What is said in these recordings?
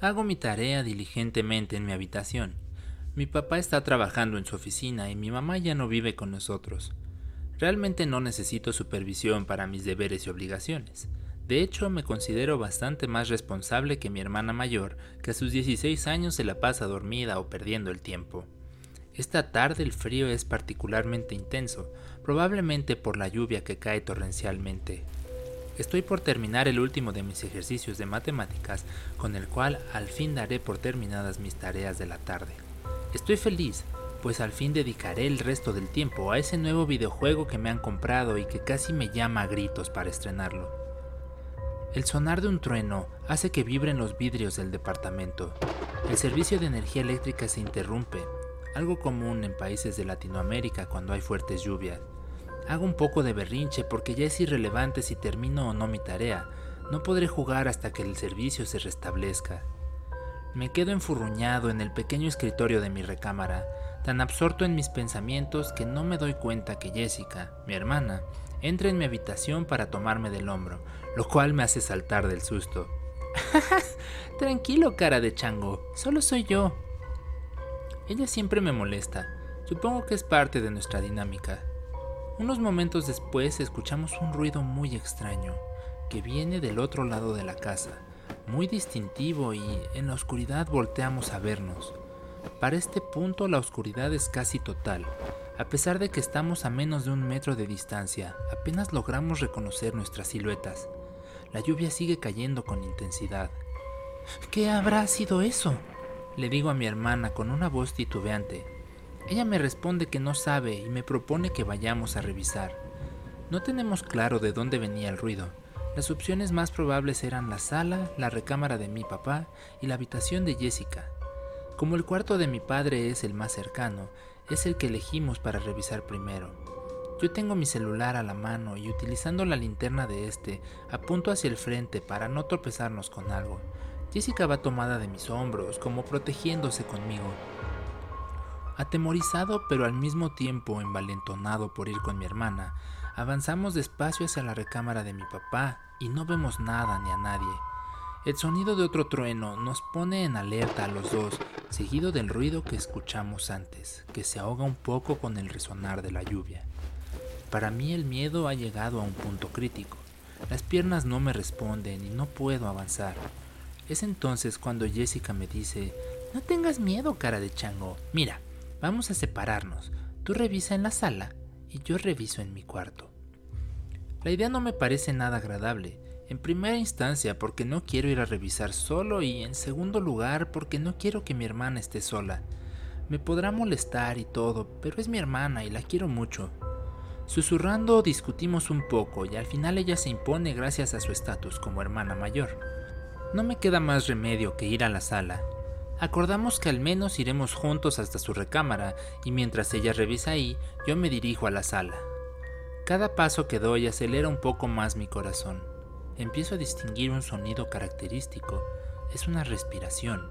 Hago mi tarea diligentemente en mi habitación. Mi papá está trabajando en su oficina y mi mamá ya no vive con nosotros. Realmente no necesito supervisión para mis deberes y obligaciones. De hecho, me considero bastante más responsable que mi hermana mayor, que a sus 16 años se la pasa dormida o perdiendo el tiempo. Esta tarde el frío es particularmente intenso, probablemente por la lluvia que cae torrencialmente. Estoy por terminar el último de mis ejercicios de matemáticas, con el cual al fin daré por terminadas mis tareas de la tarde. Estoy feliz, pues al fin dedicaré el resto del tiempo a ese nuevo videojuego que me han comprado y que casi me llama a gritos para estrenarlo. El sonar de un trueno hace que vibren los vidrios del departamento. El servicio de energía eléctrica se interrumpe, algo común en países de Latinoamérica cuando hay fuertes lluvias. Hago un poco de berrinche porque ya es irrelevante si termino o no mi tarea. No podré jugar hasta que el servicio se restablezca. Me quedo enfurruñado en el pequeño escritorio de mi recámara, tan absorto en mis pensamientos que no me doy cuenta que Jessica, mi hermana, entra en mi habitación para tomarme del hombro, lo cual me hace saltar del susto. Tranquilo, cara de chango, solo soy yo. Ella siempre me molesta, supongo que es parte de nuestra dinámica. Unos momentos después escuchamos un ruido muy extraño, que viene del otro lado de la casa, muy distintivo y en la oscuridad volteamos a vernos. Para este punto la oscuridad es casi total. A pesar de que estamos a menos de un metro de distancia, apenas logramos reconocer nuestras siluetas. La lluvia sigue cayendo con intensidad. ¿Qué habrá sido eso? Le digo a mi hermana con una voz titubeante. Ella me responde que no sabe y me propone que vayamos a revisar. No tenemos claro de dónde venía el ruido. Las opciones más probables eran la sala, la recámara de mi papá y la habitación de Jessica. Como el cuarto de mi padre es el más cercano, es el que elegimos para revisar primero. Yo tengo mi celular a la mano y utilizando la linterna de este, apunto hacia el frente para no tropezarnos con algo. Jessica va tomada de mis hombros, como protegiéndose conmigo. Atemorizado pero al mismo tiempo envalentonado por ir con mi hermana, avanzamos despacio hacia la recámara de mi papá y no vemos nada ni a nadie. El sonido de otro trueno nos pone en alerta a los dos, seguido del ruido que escuchamos antes, que se ahoga un poco con el resonar de la lluvia. Para mí el miedo ha llegado a un punto crítico. Las piernas no me responden y no puedo avanzar. Es entonces cuando Jessica me dice, no tengas miedo, cara de chango. Mira, Vamos a separarnos. Tú revisa en la sala y yo reviso en mi cuarto. La idea no me parece nada agradable. En primera instancia porque no quiero ir a revisar solo y en segundo lugar porque no quiero que mi hermana esté sola. Me podrá molestar y todo, pero es mi hermana y la quiero mucho. Susurrando discutimos un poco y al final ella se impone gracias a su estatus como hermana mayor. No me queda más remedio que ir a la sala Acordamos que al menos iremos juntos hasta su recámara y mientras ella revisa ahí, yo me dirijo a la sala. Cada paso que doy acelera un poco más mi corazón. Empiezo a distinguir un sonido característico. Es una respiración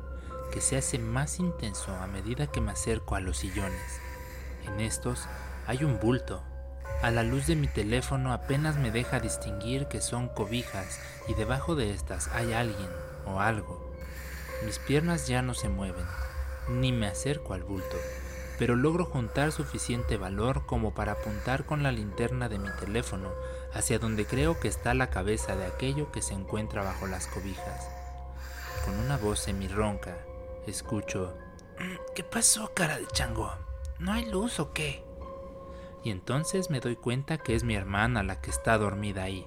que se hace más intenso a medida que me acerco a los sillones. En estos hay un bulto. A la luz de mi teléfono apenas me deja distinguir que son cobijas y debajo de estas hay alguien o algo. Mis piernas ya no se mueven, ni me acerco al bulto, pero logro juntar suficiente valor como para apuntar con la linterna de mi teléfono hacia donde creo que está la cabeza de aquello que se encuentra bajo las cobijas. Con una voz semirronca, escucho, ¿Qué pasó, cara de chango? ¿No hay luz o qué? Y entonces me doy cuenta que es mi hermana la que está dormida ahí.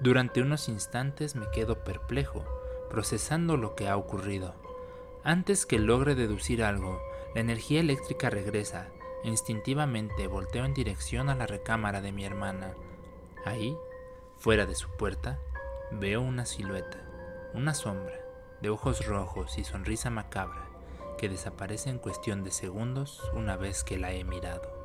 Durante unos instantes me quedo perplejo procesando lo que ha ocurrido. Antes que logre deducir algo, la energía eléctrica regresa. Instintivamente volteo en dirección a la recámara de mi hermana. Ahí, fuera de su puerta, veo una silueta, una sombra, de ojos rojos y sonrisa macabra, que desaparece en cuestión de segundos una vez que la he mirado.